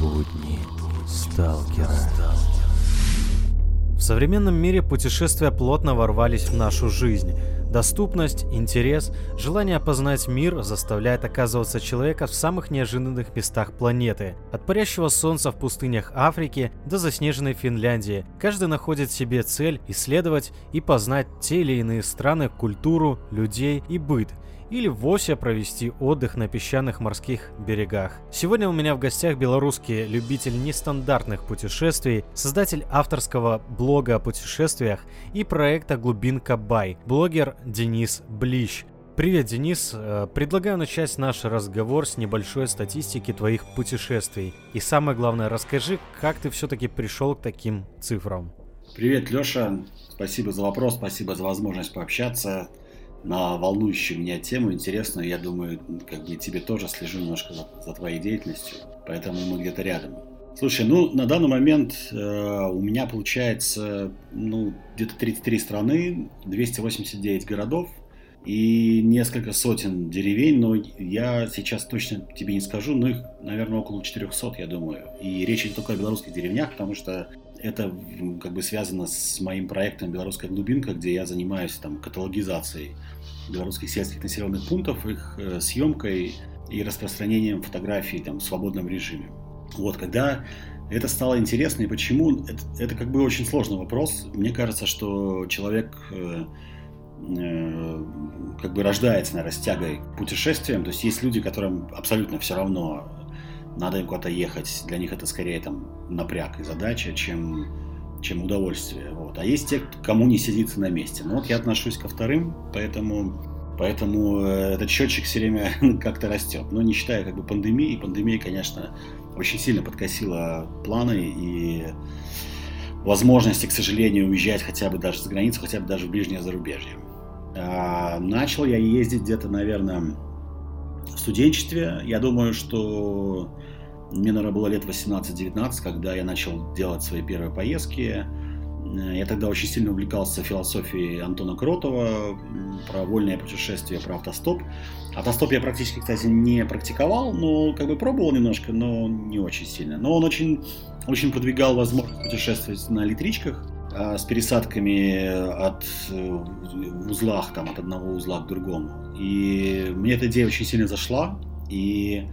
Будни сталкера. В современном мире путешествия плотно ворвались в нашу жизнь. Доступность, интерес, желание познать мир заставляет оказываться человека в самых неожиданных местах планеты. От парящего солнца в пустынях Африки до заснеженной Финляндии. Каждый находит себе цель исследовать и познать те или иные страны, культуру, людей и быт – или вовсе провести отдых на песчаных морских берегах. Сегодня у меня в гостях белорусский любитель нестандартных путешествий, создатель авторского блога о путешествиях и проекта «Глубинка Бай», блогер Денис Блищ. Привет, Денис. Э, предлагаю начать наш разговор с небольшой статистики твоих путешествий. И самое главное, расскажи, как ты все-таки пришел к таким цифрам. Привет, Леша. Спасибо за вопрос, спасибо за возможность пообщаться на волнующую меня тему, интересную. Я думаю, как бы тебе тоже слежу немножко за, за твоей деятельностью, поэтому мы где-то рядом. Слушай, ну, на данный момент э, у меня получается, ну, где-то 33 страны, 289 городов и несколько сотен деревень, но я сейчас точно тебе не скажу, но их, наверное, около 400, я думаю. И речь идет только о белорусских деревнях, потому что это как бы связано с моим проектом «Белорусская глубинка», где я занимаюсь там каталогизацией белорусских сельских населенных пунктов, их э, съемкой и распространением фотографий там, в свободном режиме. Вот, когда это стало интересно, и почему, это, это как бы очень сложный вопрос. Мне кажется, что человек э, э, как бы рождается, наверное, с тягой к путешествиям. То есть есть люди, которым абсолютно все равно, надо им куда-то ехать. Для них это скорее там напряг и задача, чем, чем удовольствие. Вот. А есть те, кому не сидится на месте. Ну вот я отношусь ко вторым, поэтому, поэтому э, этот счетчик все время как-то растет. Но не считая как бы пандемии. Пандемия, конечно, очень сильно подкосила планы и возможности, к сожалению, уезжать хотя бы даже за границу, хотя бы даже в ближнее зарубежье. А, начал я ездить где-то, наверное, в студенчестве. Я думаю, что мне, наверное, было лет 18-19, когда я начал делать свои первые поездки. Я тогда очень сильно увлекался философией Антона Кротова про вольное путешествие, про автостоп. Автостоп я практически, кстати, не практиковал, но как бы пробовал немножко, но не очень сильно. Но он очень, очень продвигал возможность путешествовать на электричках с пересадками от э, в узлах, там, от одного узла к другому. И мне эта идея очень сильно зашла, и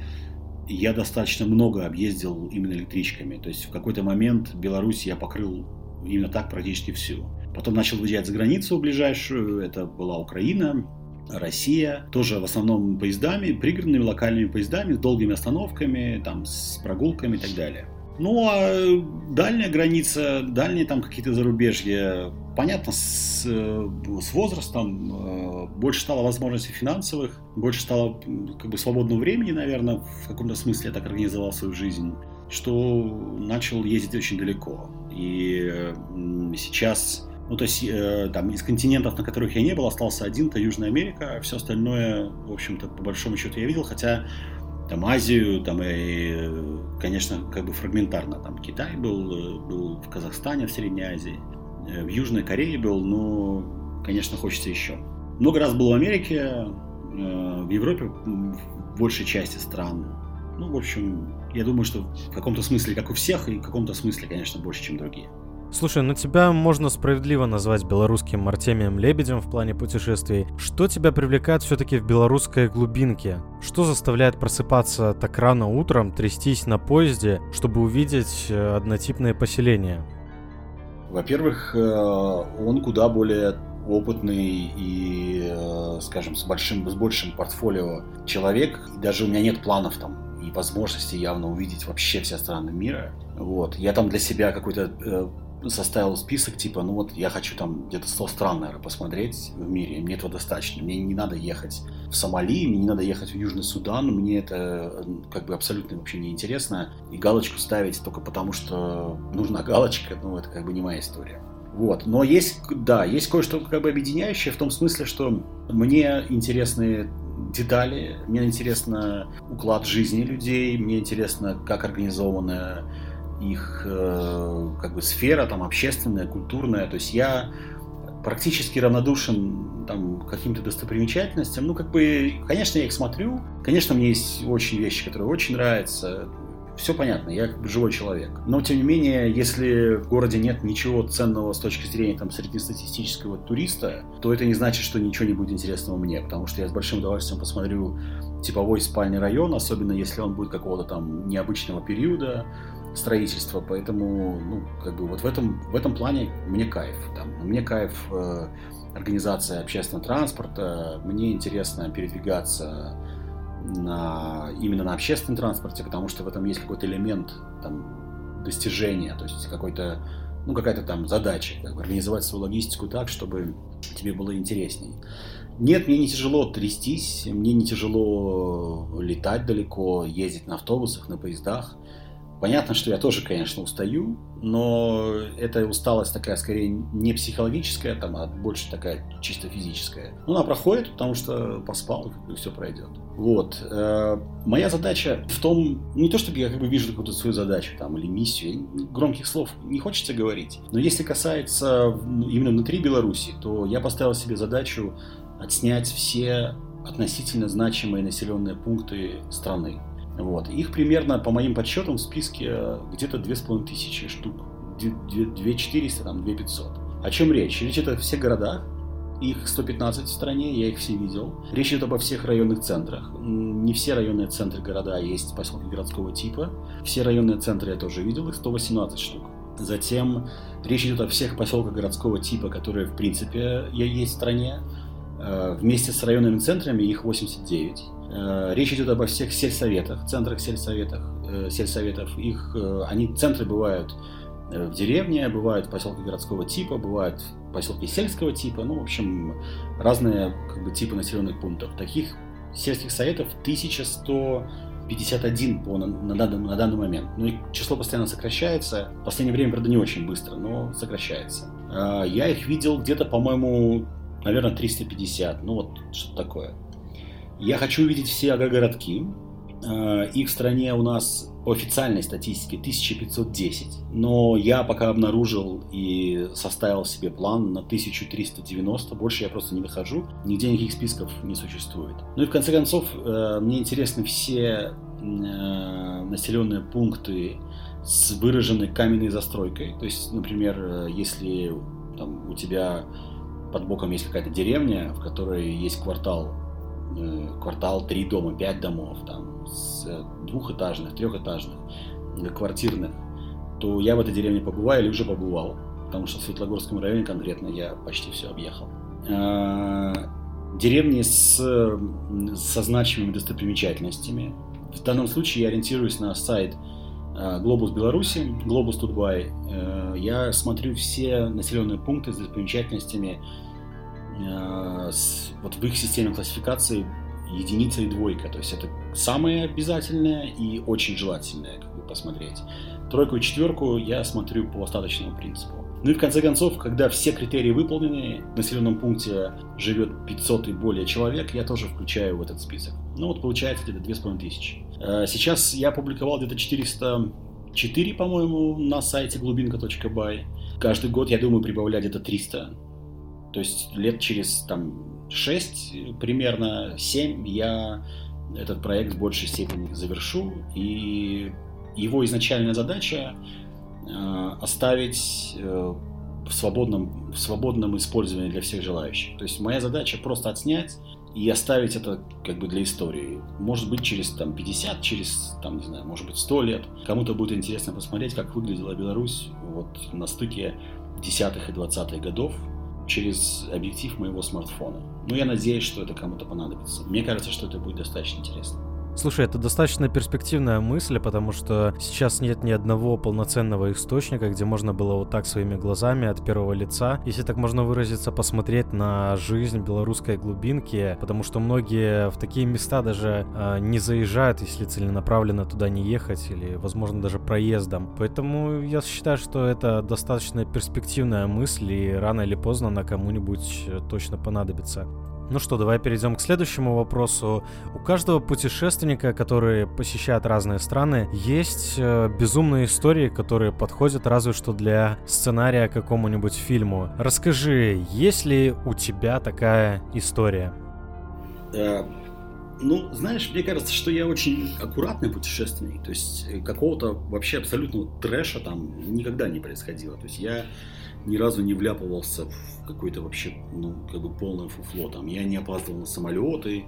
я достаточно много объездил именно электричками. То есть в какой-то момент Беларусь я покрыл именно так практически всю. Потом начал выезжать за границу ближайшую, это была Украина, Россия, тоже в основном поездами, пригородными локальными поездами, с долгими остановками, там, с прогулками и так далее. Ну, а дальняя граница, дальние там какие-то зарубежья, понятно, с, э, с возрастом э, больше стало возможностей финансовых, больше стало как бы свободного времени, наверное, в каком-то смысле я так организовал свою жизнь, что начал ездить очень далеко. И сейчас, ну, то есть, э, там, из континентов, на которых я не был, остался один, то Южная Америка, а все остальное, в общем-то, по большому счету я видел, хотя там Азию, там и, конечно, как бы фрагментарно. Там Китай был, был в Казахстане, в Средней Азии, э, в Южной Корее был, но, конечно, хочется еще. Много раз был в Америке, э, в Европе, в большей части стран. Ну, в общем, я думаю, что в каком-то смысле, как у всех, и в каком-то смысле, конечно, больше, чем другие. Слушай, ну тебя можно справедливо назвать белорусским Артемием Лебедем в плане путешествий. Что тебя привлекает все-таки в белорусской глубинке? Что заставляет просыпаться так рано утром, трястись на поезде, чтобы увидеть э, однотипное поселение? Во-первых, э, он куда более опытный и, э, скажем, с большим, с большим портфолио человек. И даже у меня нет планов там и возможности явно увидеть вообще все страны мира. Вот. Я там для себя какой-то составил список, типа, ну вот я хочу там где-то 100 стран, наверное, посмотреть в мире, мне этого достаточно. Мне не надо ехать в Сомали, мне не надо ехать в Южный Судан, мне это как бы абсолютно вообще не интересно. И галочку ставить только потому, что нужна галочка, ну это как бы не моя история. Вот. Но есть, да, есть кое-что как бы объединяющее в том смысле, что мне интересны детали, мне интересно уклад жизни людей, мне интересно, как организована их э, как бы сфера там общественная, культурная. То есть я практически равнодушен там каким-то достопримечательностям. Ну, как бы, конечно, я их смотрю. Конечно, мне есть очень вещи, которые очень нравятся. все понятно, я как бы живой человек. Но, тем не менее, если в городе нет ничего ценного с точки зрения там, среднестатистического туриста, то это не значит, что ничего не будет интересного мне, потому что я с большим удовольствием посмотрю типовой спальный район, особенно если он будет какого-то там необычного периода строительства, поэтому, ну, как бы вот в этом, в этом плане мне кайф. Там, мне кайф э, организация общественного транспорта, мне интересно передвигаться на, именно на общественном транспорте, потому что в этом есть какой-то элемент там, достижения, то есть какой-то, ну, какая-то там задача, как бы организовать свою логистику так, чтобы тебе было интересней. Нет, мне не тяжело трястись, мне не тяжело летать далеко, ездить на автобусах, на поездах. Понятно, что я тоже, конечно, устаю, но эта усталость такая скорее не психологическая, там, а больше такая чисто физическая. Но она проходит, потому что поспал, и все пройдет. Вот. Э, моя задача в том, не то чтобы я как бы вижу какую-то свою задачу там, или миссию, громких слов не хочется говорить, но если касается именно внутри Беларуси, то я поставил себе задачу отснять все относительно значимые населенные пункты страны. Вот. Их примерно, по моим подсчетам, в списке где-то 2500 штук. 2400, там, 2500. О чем речь? Речь это все города, их 115 в стране, я их все видел. Речь идет обо всех районных центрах. Не все районные центры города есть поселки городского типа. Все районные центры я тоже видел, их 118 штук. Затем речь идет о всех поселках городского типа, которые в принципе есть в стране. Э, вместе с районными центрами их 89. Э, речь идет обо всех сельсоветах, центрах сельсоветах, э, сельсоветов. Их, они, центры бывают в деревне, бывают поселки городского типа, бывают поселки сельского типа, ну, в общем, разные как бы, типы населенных пунктов. Таких сельских советов 1151 по, на, на, на данный момент. Ну, и число постоянно сокращается. В последнее время, правда, не очень быстро, но сокращается. Я их видел где-то, по-моему, наверное, 350, ну вот что-то такое. Я хочу увидеть все агрогородки. Э, их в стране у нас по официальной статистике 1510. Но я пока обнаружил и составил себе план на 1390. Больше я просто не дохожу. Нигде никаких списков не существует. Ну и в конце концов, э, мне интересны все э, населенные пункты с выраженной каменной застройкой. То есть, например, если там, у тебя под боком есть какая-то деревня, в которой есть квартал, квартал три дома, пять домов, там, с э, двухэтажных, трехэтажных, э, квартирных, то я в этой деревне побываю или уже побывал, потому что в Светлогорском районе конкретно я почти все объехал. Деревни с, со значимыми достопримечательностями. В данном случае я ориентируюсь на сайт Глобус Беларуси, Глобус Тутбай. Я смотрю все населенные пункты с достопримечательностями Э, с, вот в их системе классификации единица и двойка. То есть это самое обязательное и очень желательное как бы, посмотреть. Тройку и четверку я смотрю по остаточному принципу. Ну и в конце концов, когда все критерии выполнены, в населенном пункте живет 500 и более человек, я тоже включаю в этот список. Ну вот получается где-то 2500. Э, сейчас я опубликовал где-то 404, по-моему, на сайте глубинка.бай. Каждый год, я думаю, прибавлять где-то 300 то есть лет через там 6, примерно 7 я этот проект в большей степени завершу. И его изначальная задача э, оставить э, в свободном, в свободном использовании для всех желающих. То есть моя задача просто отснять и оставить это как бы для истории. Может быть, через там 50, через, там, не знаю, может быть, 100 лет. Кому-то будет интересно посмотреть, как выглядела Беларусь вот на стыке 10-х и 20-х годов, через объектив моего смартфона. Но я надеюсь, что это кому-то понадобится. Мне кажется, что это будет достаточно интересно. Слушай, это достаточно перспективная мысль, потому что сейчас нет ни одного полноценного источника, где можно было вот так своими глазами от первого лица, если так можно выразиться, посмотреть на жизнь белорусской глубинки, потому что многие в такие места даже э, не заезжают, если целенаправленно туда не ехать, или, возможно, даже проездом. Поэтому я считаю, что это достаточно перспективная мысль, и рано или поздно она кому-нибудь точно понадобится. Ну что, давай перейдем к следующему вопросу. У каждого путешественника, который посещает разные страны, есть э, безумные истории, которые подходят разве что для сценария какому-нибудь фильму. Расскажи, есть ли у тебя такая история? Э, Ну, знаешь, мне кажется, что я очень аккуратный путешественник. То есть э, какого-то вообще абсолютного трэша там никогда не происходило. То есть я ни разу не вляпывался в какой-то вообще, ну, как бы полное фуфло. Там я не опаздывал на самолеты,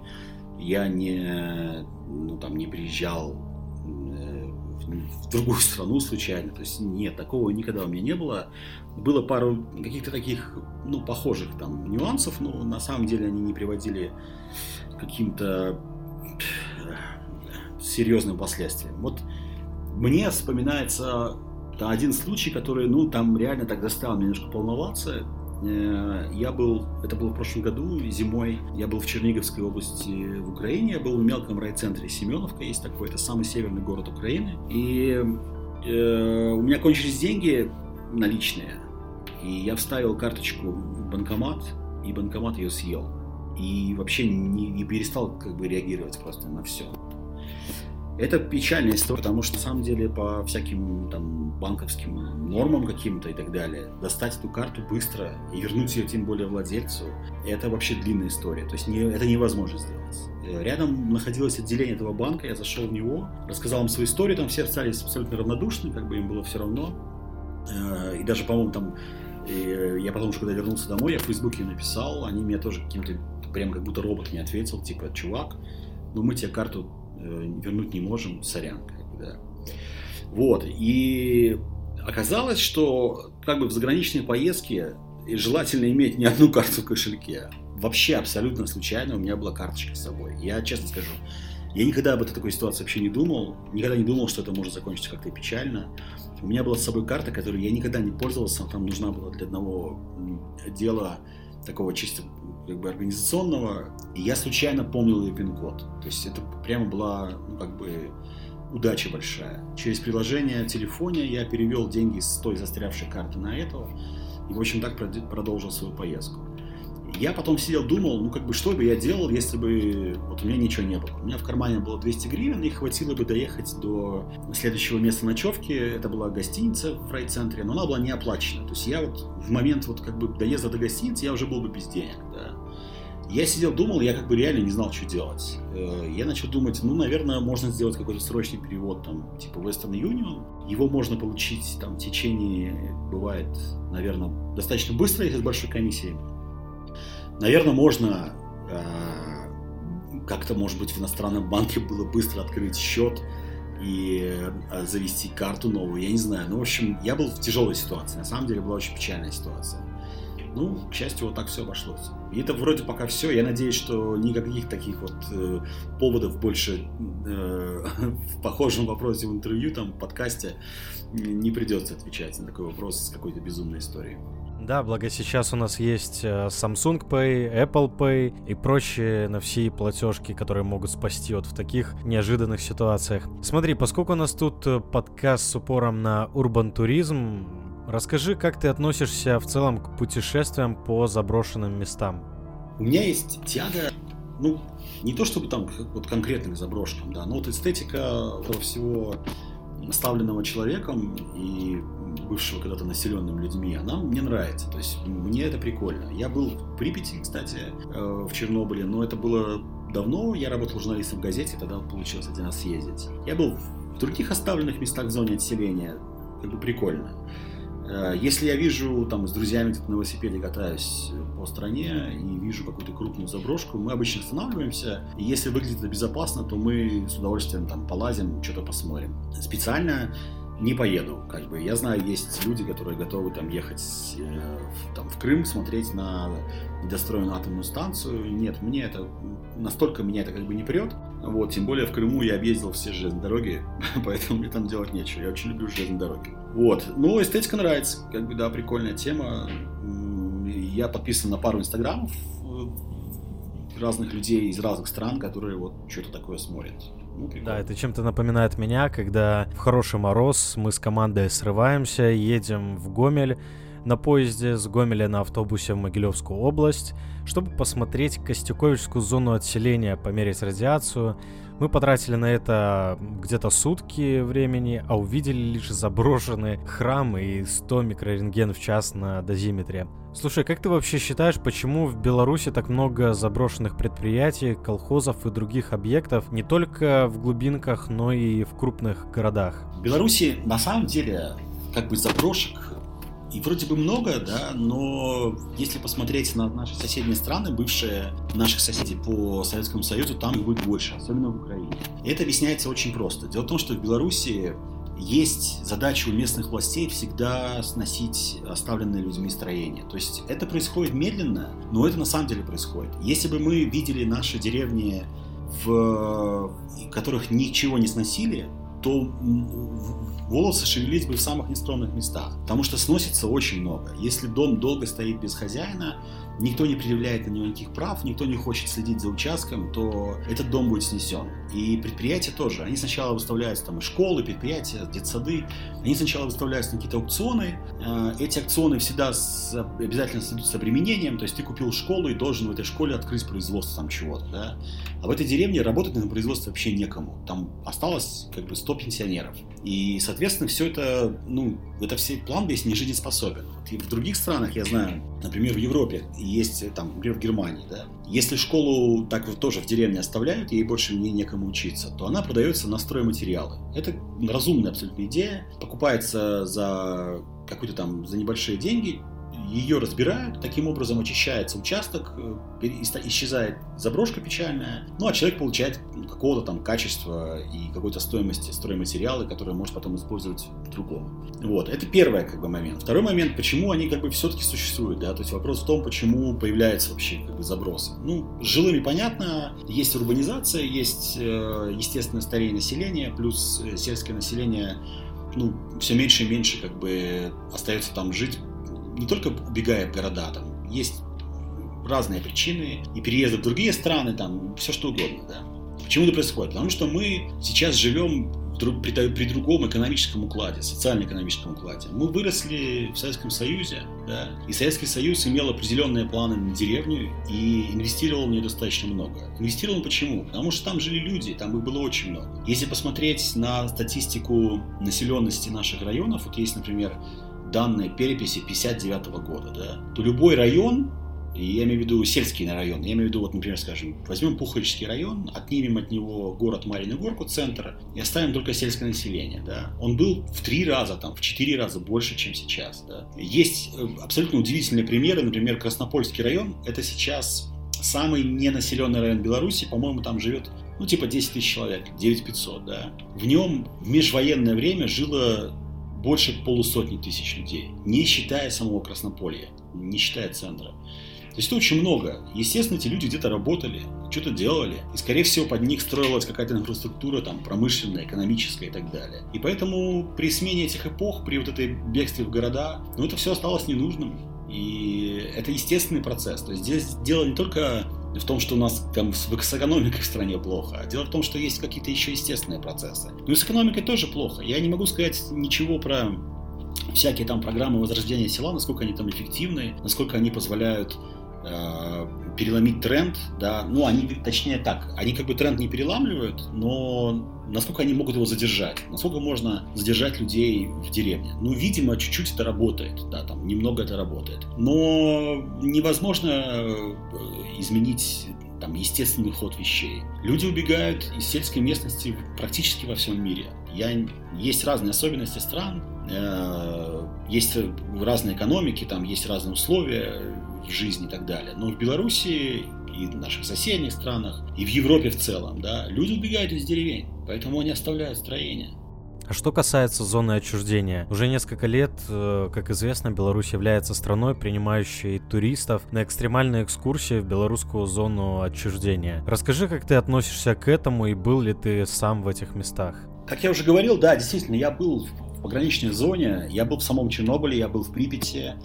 я не, ну, там, не приезжал э, в другую страну случайно. То есть нет, такого никогда у меня не было. Было пару каких-то таких, ну, похожих там нюансов, но на самом деле они не приводили каким-то серьезным последствиям. Вот мне вспоминается один случай, который, ну, там реально так заставил меня немножко волноваться. Э, я был, это было в прошлом году, зимой, я был в Черниговской области в Украине, я был в мелком райцентре Семеновка, есть такой, это самый северный город Украины. И э, у меня кончились деньги наличные, и я вставил карточку в банкомат, и банкомат ее съел и вообще не, не перестал как бы реагировать просто на все. Это печальная история, потому что на самом деле по всяким там банковским нормам каким-то и так далее, достать эту карту быстро и вернуть ее тем более владельцу, это вообще длинная история. То есть не, это невозможно сделать. Э, рядом находилось отделение этого банка, я зашел в него, рассказал им свою историю, там все остались абсолютно равнодушны, как бы им было все равно. Э, и даже, по-моему, там и я потом, когда вернулся домой, я в Фейсбуке написал, они мне тоже каким-то прям как будто робот мне ответил, типа, чувак, ну мы тебе карту э, вернуть не можем, сорян, да. Вот, и оказалось, что как бы в заграничной поездке желательно иметь не одну карту в кошельке. Вообще абсолютно случайно у меня была карточка с собой. Я честно скажу, я никогда об этой такой ситуации вообще не думал, никогда не думал, что это может закончиться как-то печально. У меня была с собой карта, которой я никогда не пользовался, там нужна была для одного дела такого чисто как бы организационного, и я случайно помнил ее пин-код. То есть это прямо была, ну, как бы, удача большая. Через приложение в телефоне я перевел деньги с той застрявшей карты на эту, и, в общем, так продолжил свою поездку. Я потом сидел, думал, ну как бы что бы я делал, если бы вот у меня ничего не было. У меня в кармане было 200 гривен, и хватило бы доехать до следующего места ночевки. Это была гостиница в райцентре, но она была не оплачена. То есть я вот в момент вот как бы доезда до гостиницы я уже был бы без денег, да. Я сидел, думал, я как бы реально не знал, что делать. Э, я начал думать, ну, наверное, можно сделать какой-то срочный перевод, там, типа Western Union. Его можно получить, там, в течение, бывает, наверное, достаточно быстро, если с большой комиссией. Наверное, можно э, как-то, может быть, в иностранном банке было быстро открыть счет и э, завести карту новую, я не знаю. Ну, в общем, я был в тяжелой ситуации. На самом деле была очень печальная ситуация. Ну, к счастью, вот так все обошлось. И это вроде пока все. Я надеюсь, что никаких таких вот э, поводов больше э, в похожем вопросе в интервью, там, в подкасте не придется отвечать на такой вопрос с какой-то безумной историей. Да, благо сейчас у нас есть э, Samsung Pay, Apple Pay и прочие на все платежки, которые могут спасти вот в таких неожиданных ситуациях. Смотри, поскольку у нас тут э, подкаст с упором на урбан туризм, расскажи, как ты относишься в целом к путешествиям по заброшенным местам? У меня есть тяга, ну, не то чтобы там вот конкретным заброшкам, да, но вот эстетика этого всего оставленного человеком и бывшего когда-то населенным людьми, она мне нравится. То есть мне это прикольно. Я был в Припяти, кстати, э, в Чернобыле, но это было давно. Я работал журналистом в газете, тогда получилось один раз съездить. Я был в других оставленных местах в зоне отселения. Как бы прикольно. Э, если я вижу, там, с друзьями на велосипеде катаюсь по стране и вижу какую-то крупную заброшку, мы обычно останавливаемся, и если выглядит это безопасно, то мы с удовольствием там полазим, что-то посмотрим. Специально не поеду. Как бы я знаю, есть люди, которые готовы там ехать э, в, там, в Крым, смотреть на недостроенную атомную станцию. Нет, мне это настолько меня это как бы не прет. Вот, тем более в Крыму я объездил все железные дороги, поэтому мне там делать нечего. Я очень люблю железные дороги. Вот, ну эстетика нравится, как бы да, прикольная тема. Я подписан на пару инстаграмов э, разных людей из разных стран, которые вот что-то такое смотрят. Ну, да, это чем-то напоминает меня, когда в хороший мороз мы с командой срываемся, едем в Гомель, на поезде с Гомеля на автобусе в Могилевскую область, чтобы посмотреть Костюковичскую зону отселения, померить радиацию. Мы потратили на это где-то сутки времени, а увидели лишь заброшенные храмы и 100 микрорентген в час на дозиметре. Слушай, как ты вообще считаешь, почему в Беларуси так много заброшенных предприятий, колхозов и других объектов не только в глубинках, но и в крупных городах? В Беларуси на самом деле как бы заброшек и вроде бы много, да, но если посмотреть на наши соседние страны, бывшие наших соседей по Советскому Союзу, там их будет больше, особенно в Украине. И это объясняется очень просто. Дело в том, что в Беларуси есть задача у местных властей всегда сносить оставленные людьми строения. То есть это происходит медленно, но это на самом деле происходит. Если бы мы видели наши деревни, в которых ничего не сносили, то волосы шевелить бы в самых нестромных местах, потому что сносится очень много. Если дом долго стоит без хозяина, никто не предъявляет на него никаких прав, никто не хочет следить за участком, то этот дом будет снесен. И предприятия тоже. Они сначала выставляются там школы, предприятия, детсады. Они сначала выставляются на какие-то аукционы. Э, эти аукционы всегда с, обязательно следуют с обременением. То есть ты купил школу и должен в этой школе открыть производство там чего-то. Да? А в этой деревне работать на производстве вообще некому. Там осталось как бы 100 пенсионеров. И, соответственно, все это, ну, это все план весь не жизнеспособен. И в других странах, я знаю, например, в Европе есть, там, например, в Германии, да, если школу так вот тоже в деревне оставляют, ей больше не некому учиться, то она продается на стройматериалы. Это разумная абсолютно идея. Покупается за какую-то там, за небольшие деньги, ее разбирают, таким образом очищается участок, э, исчезает заброшка печальная, ну а человек получает какого-то там качества и какой-то стоимости стройматериалы, которые может потом использовать в другом. Вот, это первый как бы момент. Второй момент, почему они как бы все-таки существуют, да, то есть вопрос в том, почему появляются вообще как бы забросы. Ну, с жилыми понятно, есть урбанизация, есть э, естественное старение населения, плюс э, сельское население ну, все меньше и меньше как бы остается там жить не только убегая в города, там есть разные причины, и переезды в другие страны, там все что угодно, да. Почему это происходит? Потому что мы сейчас живем при, при другом экономическом укладе, социально-экономическом укладе. Мы выросли в Советском Союзе, да, и Советский Союз имел определенные планы на деревню и инвестировал в нее достаточно много. Инвестировал почему? Потому что там жили люди, там их было очень много. Если посмотреть на статистику населенности наших районов, вот есть, например, данные переписи 59 года, да, то любой район, я имею в виду сельский район, я имею в виду, вот, например, скажем, возьмем Пуховичский район, отнимем от него город Марину Горку, центр, и оставим только сельское население, да, он был в три раза, там, в четыре раза больше, чем сейчас, да. Есть э, абсолютно удивительные примеры, например, Краснопольский район, это сейчас самый ненаселенный район Беларуси, по-моему, там живет ну, типа 10 тысяч человек, 9 500, да. В нем в межвоенное время жило больше полусотни тысяч людей, не считая самого Краснополья, не считая центра. То есть это очень много. Естественно, эти люди где-то работали, что-то делали. И, скорее всего, под них строилась какая-то инфраструктура там, промышленная, экономическая и так далее. И поэтому при смене этих эпох, при вот этой бегстве в города, ну, это все осталось ненужным. И это естественный процесс. То есть здесь дело не только в том, что у нас там с экономикой в стране плохо. Дело в том, что есть какие-то еще естественные процессы. Ну и с экономикой тоже плохо. Я не могу сказать ничего про всякие там программы возрождения села, насколько они там эффективны, насколько они позволяют э, переломить тренд, да, ну они, точнее так, они как бы тренд не переламливают, но насколько они могут его задержать, насколько можно задержать людей в деревне. Ну, видимо, чуть-чуть это работает, да, там немного это работает, но невозможно э, изменить там естественный ход вещей. Люди убегают из сельской местности практически во всем мире. Я, есть разные особенности стран, э, есть разные экономики, там есть разные условия в жизни и так далее. Но в Беларуси и в наших соседних странах, и в Европе в целом, да, люди убегают из деревень, поэтому они оставляют строения. А что касается зоны отчуждения, уже несколько лет, э, как известно, Беларусь является страной, принимающей туристов на экстремальные экскурсии в белорусскую зону отчуждения. Расскажи, как ты относишься к этому и был ли ты сам в этих местах? Как я уже говорил, да, действительно, я был в пограничной зоне, я был в самом Чернобыле, я был в Припяти,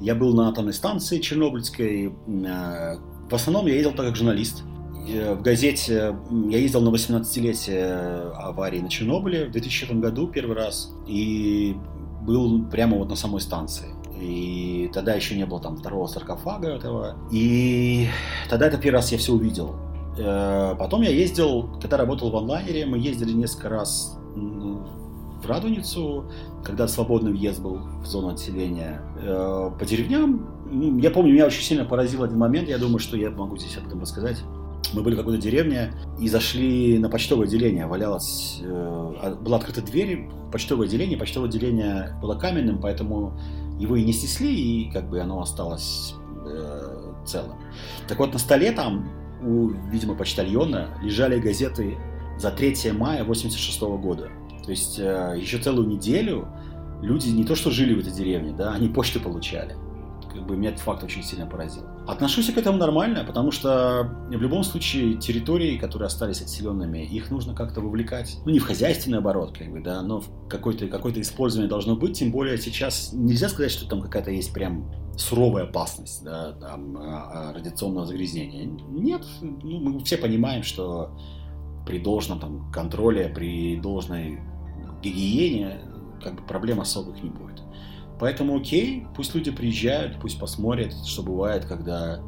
я был на атомной станции Чернобыльской. Э, в основном я ездил так как журналист. Э, в газете я ездил на 18-летие аварии на Чернобыле в 2000 году первый раз и был прямо вот на самой станции. И тогда еще не было там второго саркофага этого. И тогда это первый раз я все увидел. Э, потом я ездил, когда работал в онлайнере, мы ездили несколько раз в Радуницу, когда свободный въезд был в зону отселения. Э, по деревням, ну, я помню, меня очень сильно поразил один момент, я думаю, что я могу здесь об этом рассказать. Мы были в какой-то деревне и зашли на почтовое отделение. Валялась, э, а, была открыта дверь, почтовое отделение. Почтовое отделение было каменным, поэтому его и не снесли, и как бы оно осталось э, целым. Так вот, на столе там у, видимо, почтальона лежали газеты за 3 мая 86 года. То есть э, еще целую неделю люди не то что жили в этой деревне, да, они почту получали. Как бы меня этот факт очень сильно поразил. Отношусь к этому нормально, потому что в любом случае территории, которые остались отселенными, их нужно как-то вовлекать. Ну, не в хозяйственный оборот, как бы, да, но какое-то какое использование должно быть. Тем более сейчас нельзя сказать, что там какая-то есть прям суровая опасность да, там, а, а, радиационного загрязнения. Нет, ну, мы все понимаем, что при должном там, контроле, при должной гигиене как бы проблем особых не будет. Поэтому окей, пусть люди приезжают, пусть посмотрят, что бывает, когда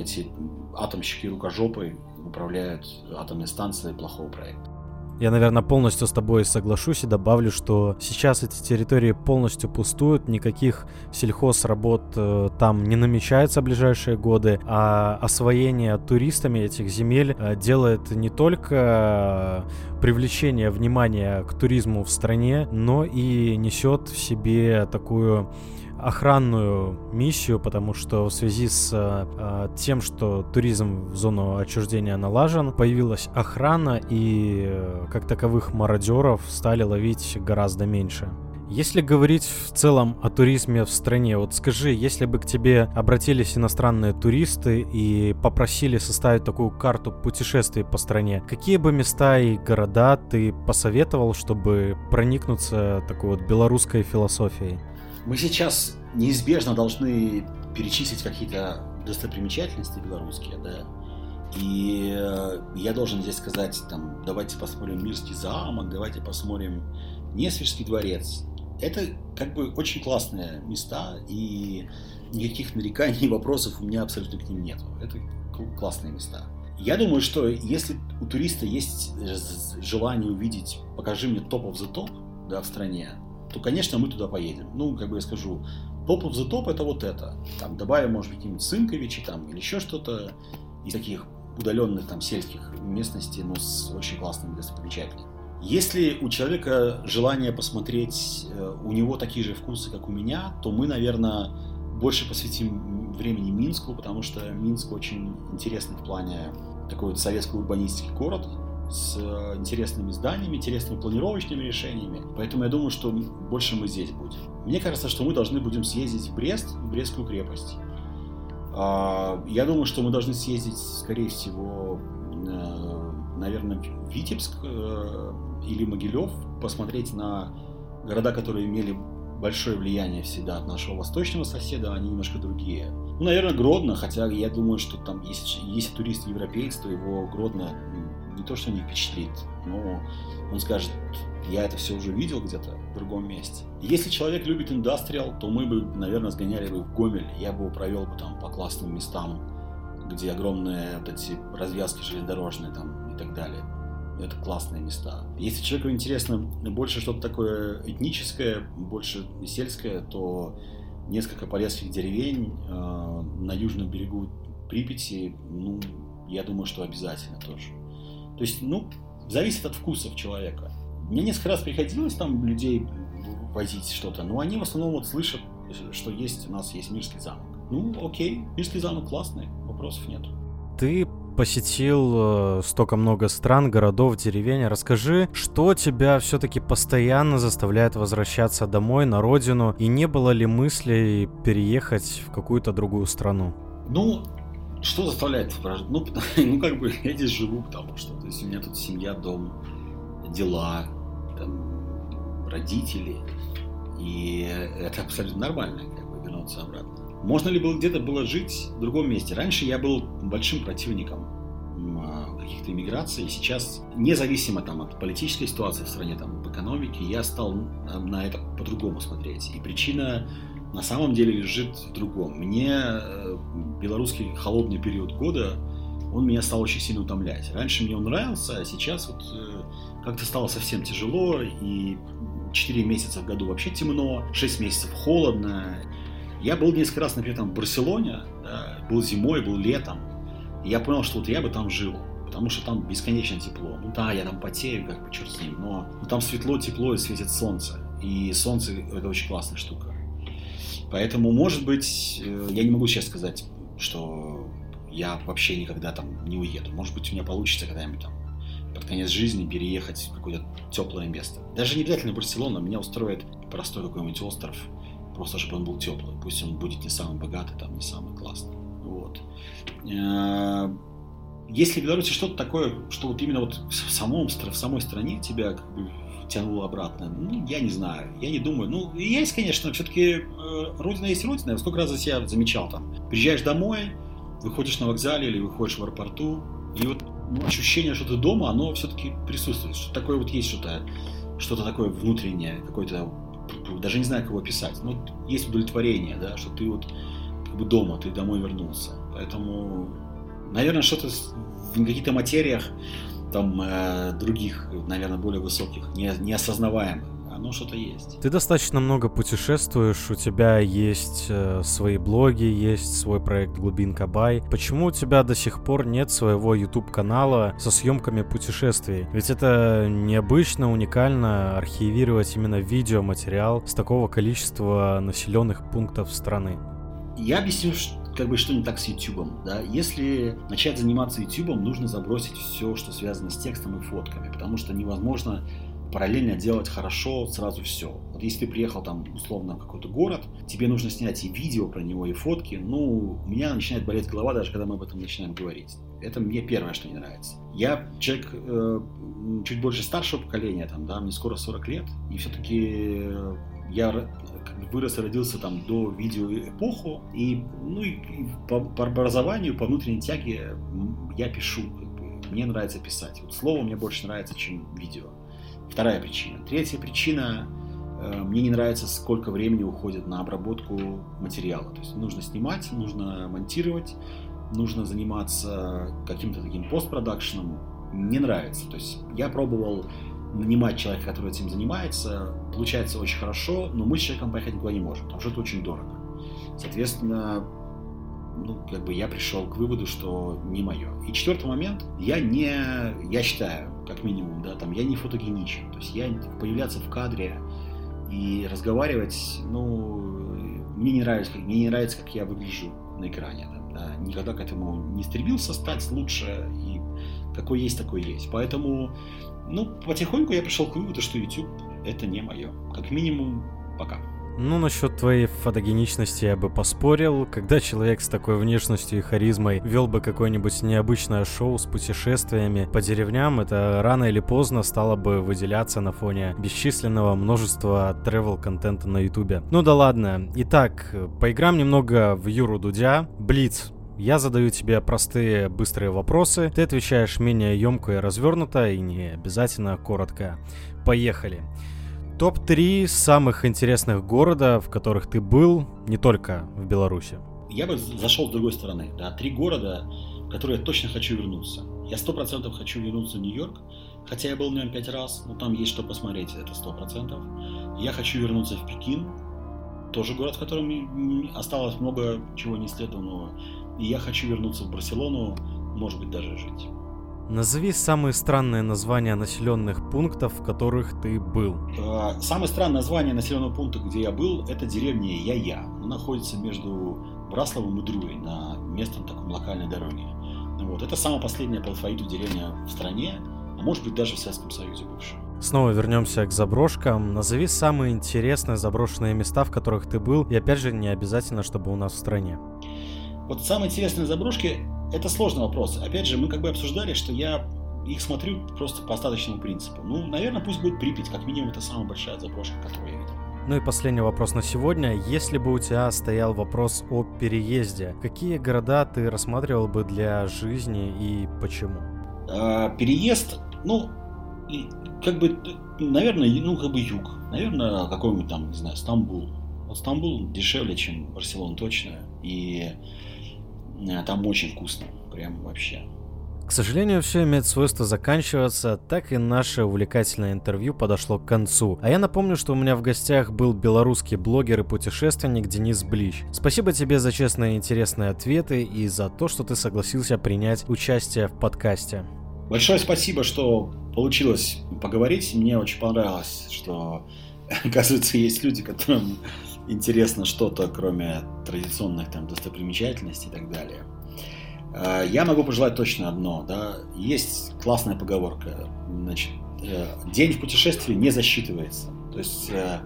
эти атомщики рукожопы управляют атомной станцией плохого проекта. Я, наверное, полностью с тобой соглашусь и добавлю, что сейчас эти территории полностью пустуют, никаких сельхозработ э, там не намечается в ближайшие годы, а освоение туристами этих земель э, делает не только привлечение внимания к туризму в стране, но и несет в себе такую охранную миссию, потому что в связи с э, тем, что туризм в зону отчуждения налажен, появилась охрана и э, как таковых мародеров стали ловить гораздо меньше. Если говорить в целом о туризме в стране, вот скажи, если бы к тебе обратились иностранные туристы и попросили составить такую карту путешествий по стране, какие бы места и города ты посоветовал, чтобы проникнуться такой вот белорусской философией? Мы сейчас неизбежно должны перечислить какие-то достопримечательности белорусские, да, и э, я должен здесь сказать, там, давайте посмотрим Мирский замок, давайте посмотрим Несвежский дворец. Это как бы очень классные места, и никаких нареканий вопросов у меня абсолютно к ним нет. Это классные места. Я думаю, что если у туриста есть желание увидеть, покажи мне топ of the top да, в стране, то, конечно, мы туда поедем. Ну, как бы я скажу, топ of the top это вот это. Там добавим, может быть, какие-нибудь Сынковичи там или еще что-то из таких удаленных там сельских местностей, но с очень классными достопримечательностями. Если у человека желание посмотреть, э, у него такие же вкусы, как у меня, то мы, наверное, больше посвятим времени Минску, потому что Минск очень интересный в плане такой вот советский урбанистский город, с э, интересными зданиями, интересными планировочными решениями. Поэтому я думаю, что больше мы здесь будем. Мне кажется, что мы должны будем съездить в Брест, в Брестскую крепость. А, я думаю, что мы должны съездить, скорее всего, наверное, в Витебск э, или Могилев, посмотреть на города, которые имели большое влияние всегда от нашего восточного соседа, они немножко другие. Ну, наверное, Гродно, хотя я думаю, что там, если, если турист европеец, то его Гродно не то, что не впечатлит, но он скажет, я это все уже видел где-то в другом месте. Если человек любит индастриал, то мы бы, наверное, сгоняли бы в Гомель, я бы его провел бы там по классным местам, где огромные вот эти развязки железнодорожные там и так далее. Это классные места. Если человеку интересно больше что-то такое этническое, больше сельское, то несколько полезских деревень э, на южном берегу Припяти, ну, я думаю, что обязательно тоже. То есть, ну, зависит от вкусов человека. Мне несколько раз приходилось там людей возить что-то, но они в основном вот слышат, что есть у нас есть Мирский замок. Ну, окей, Мирский замок классный, вопросов нет. Ты посетил э, столько много стран, городов, деревень. Расскажи, что тебя все-таки постоянно заставляет возвращаться домой, на родину, и не было ли мыслей переехать в какую-то другую страну? Ну, что заставляет? Ну, ну, как бы я здесь живу, потому что то есть у меня тут семья, дом, дела, там, родители. И это абсолютно нормально, как бы вернуться обратно. Можно ли было где-то было жить в другом месте? Раньше я был большим противником а, каких-то иммиграций. Сейчас, независимо там, от политической ситуации в стране, там, в экономике, я стал на это по-другому смотреть. И причина на самом деле лежит в другом. Мне э, белорусский холодный период года, он меня стал очень сильно утомлять. Раньше мне он нравился, а сейчас вот э, как-то стало совсем тяжело, и 4 месяца в году вообще темно, 6 месяцев холодно. Я был несколько раз, например, там в Барселоне, да, был зимой, был летом, и я понял, что вот я бы там жил потому что там бесконечно тепло. Ну да, я там потею, как бы черт с ним, но ну, там светло, тепло и светит солнце. И солнце это очень классная штука. Поэтому, может быть, э, я не могу сейчас сказать, что я вообще никогда там не уеду. Может быть, у меня получится когда-нибудь там под конец жизни переехать в какое-то теплое место. Даже не обязательно Барселона, меня устроит простой какой-нибудь остров, просто чтобы он был теплый. Пусть он будет не самый богатый, там не самый классный. Вот. Э, если в Беларуси что-то такое, что вот именно вот в, самом, в самой стране тебя как бы тянуло обратно, ну, я не знаю, я не думаю. Ну, есть, конечно, все-таки э, родина есть родина. Я сколько раз себя замечал там. Приезжаешь домой, выходишь на вокзале или выходишь в аэропорту, и вот ну, ощущение, что ты дома, оно все-таки присутствует. Что такое вот есть что-то, что-то такое внутреннее, какое-то, даже не знаю, как его описать. Но вот есть удовлетворение, да, что ты вот как бы дома, ты домой вернулся. Поэтому Наверное, что-то в каких-то материях там э, других, наверное, более высоких, не, неосознаваемых. Оно что-то есть. Ты достаточно много путешествуешь, у тебя есть э, свои блоги, есть свой проект Глубинка Бай. Почему у тебя до сих пор нет своего YouTube канала со съемками путешествий? Ведь это необычно, уникально архивировать именно видеоматериал с такого количества населенных пунктов страны. Я объясню, как бы что не так с YouTube, да? Если начать заниматься YouTube, нужно забросить все, что связано с текстом и фотками, потому что невозможно параллельно делать хорошо сразу все. Вот если ты приехал там условно в какой-то город, тебе нужно снять и видео про него, и фотки, ну, у меня начинает болеть голова, даже когда мы об этом начинаем говорить. Это мне первое, что не нравится. Я человек э, чуть больше старшего поколения, там, да, мне скоро 40 лет, и все-таки я вырос и родился там до видеоэпоху, и, ну, и по, по образованию, по внутренней тяге я пишу, мне нравится писать. Вот слово мне больше нравится, чем видео. Вторая причина. Третья причина, э, мне не нравится, сколько времени уходит на обработку материала. То есть нужно снимать, нужно монтировать, нужно заниматься каким-то таким постпродакшеном. Не нравится. То есть я пробовал нанимать человека, который этим занимается, получается очень хорошо, но мы с человеком поехать никуда не можем, потому что это очень дорого. Соответственно, ну, как бы я пришел к выводу, что не мое. И четвертый момент, я не, я считаю, как минимум, да, там, я не фотогеничен, то есть я появляться в кадре и разговаривать, ну, мне не нравится, мне не нравится, как я выгляжу на экране, там, да, никогда к этому не стремился стать лучше, и какой есть, такой есть. Поэтому ну, потихоньку я пришел к выводу, что YouTube это не мое. Как минимум, пока. Ну, насчет твоей фотогеничности я бы поспорил. Когда человек с такой внешностью и харизмой вел бы какое-нибудь необычное шоу с путешествиями по деревням, это рано или поздно стало бы выделяться на фоне бесчисленного множества travel-контента на ютубе. Ну да ладно. Итак, поиграем немного в Юру Дудя. Блиц я задаю тебе простые, быстрые вопросы, ты отвечаешь менее емко и развернуто, и не обязательно коротко. Поехали. Топ-3 самых интересных города, в которых ты был, не только в Беларуси. Я бы зашел с другой стороны. Да, три города, в которые я точно хочу вернуться. Я сто процентов хочу вернуться в Нью-Йорк, хотя я был в нем пять раз, но там есть что посмотреть, это сто процентов. Я хочу вернуться в Пекин, тоже город, в котором осталось много чего не исследованного. И я хочу вернуться в Барселону, может быть, даже жить. Назови самые странные названия населенных пунктов, в которых ты был. А, самое странное название населенного пункта, где я был, это деревня Я-Я. Она находится между Брасловым и Друей на местном таком локальной дороге. Вот. Это самая последняя по алфавиту деревня в стране, а может быть даже в Советском Союзе бывшая. Снова вернемся к заброшкам. Назови самые интересные заброшенные места, в которых ты был, и опять же не обязательно, чтобы у нас в стране. Вот самые интересные заброшки – это сложный вопрос. Опять же, мы как бы обсуждали, что я их смотрю просто по остаточному принципу. Ну, наверное, пусть будет Припять, как минимум это самая большая заброшка, которую я видел. Ну и последний вопрос на сегодня. Если бы у тебя стоял вопрос о переезде, какие города ты рассматривал бы для жизни и почему? А, переезд, ну, как бы, наверное, ну, как бы юг. Наверное, какой-нибудь там, не знаю, Стамбул. Вот Стамбул дешевле, чем Барселона точно. И там очень вкусно. Прям вообще. К сожалению, все имеет свойство заканчиваться, так и наше увлекательное интервью подошло к концу. А я напомню, что у меня в гостях был белорусский блогер и путешественник Денис Блич. Спасибо тебе за честные и интересные ответы и за то, что ты согласился принять участие в подкасте. Большое спасибо, что получилось поговорить. Мне очень понравилось, что, оказывается, есть люди, которым интересно что-то, кроме традиционных там достопримечательностей и так далее. А, я могу пожелать точно одно. Да? Есть классная поговорка. Значит, э, день в путешествии не засчитывается. То есть э,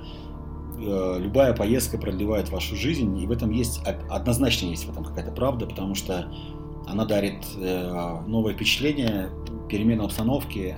э, любая поездка продлевает вашу жизнь, и в этом есть, однозначно есть в этом какая-то правда, потому что она дарит новые впечатления, перемену обстановки,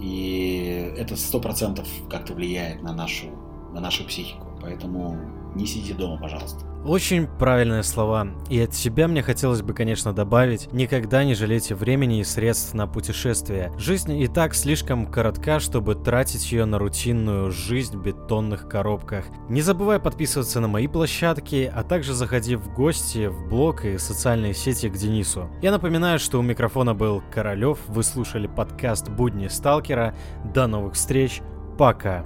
и это сто процентов как-то влияет на нашу, на нашу психику. Поэтому не сидите дома, пожалуйста. Очень правильные слова. И от себя мне хотелось бы, конечно, добавить, никогда не жалейте времени и средств на путешествия. Жизнь и так слишком коротка, чтобы тратить ее на рутинную жизнь в бетонных коробках. Не забывай подписываться на мои площадки, а также заходи в гости, в блог и социальные сети к Денису. Я напоминаю, что у микрофона был Королев, вы слушали подкаст «Будни сталкера». До новых встреч, пока!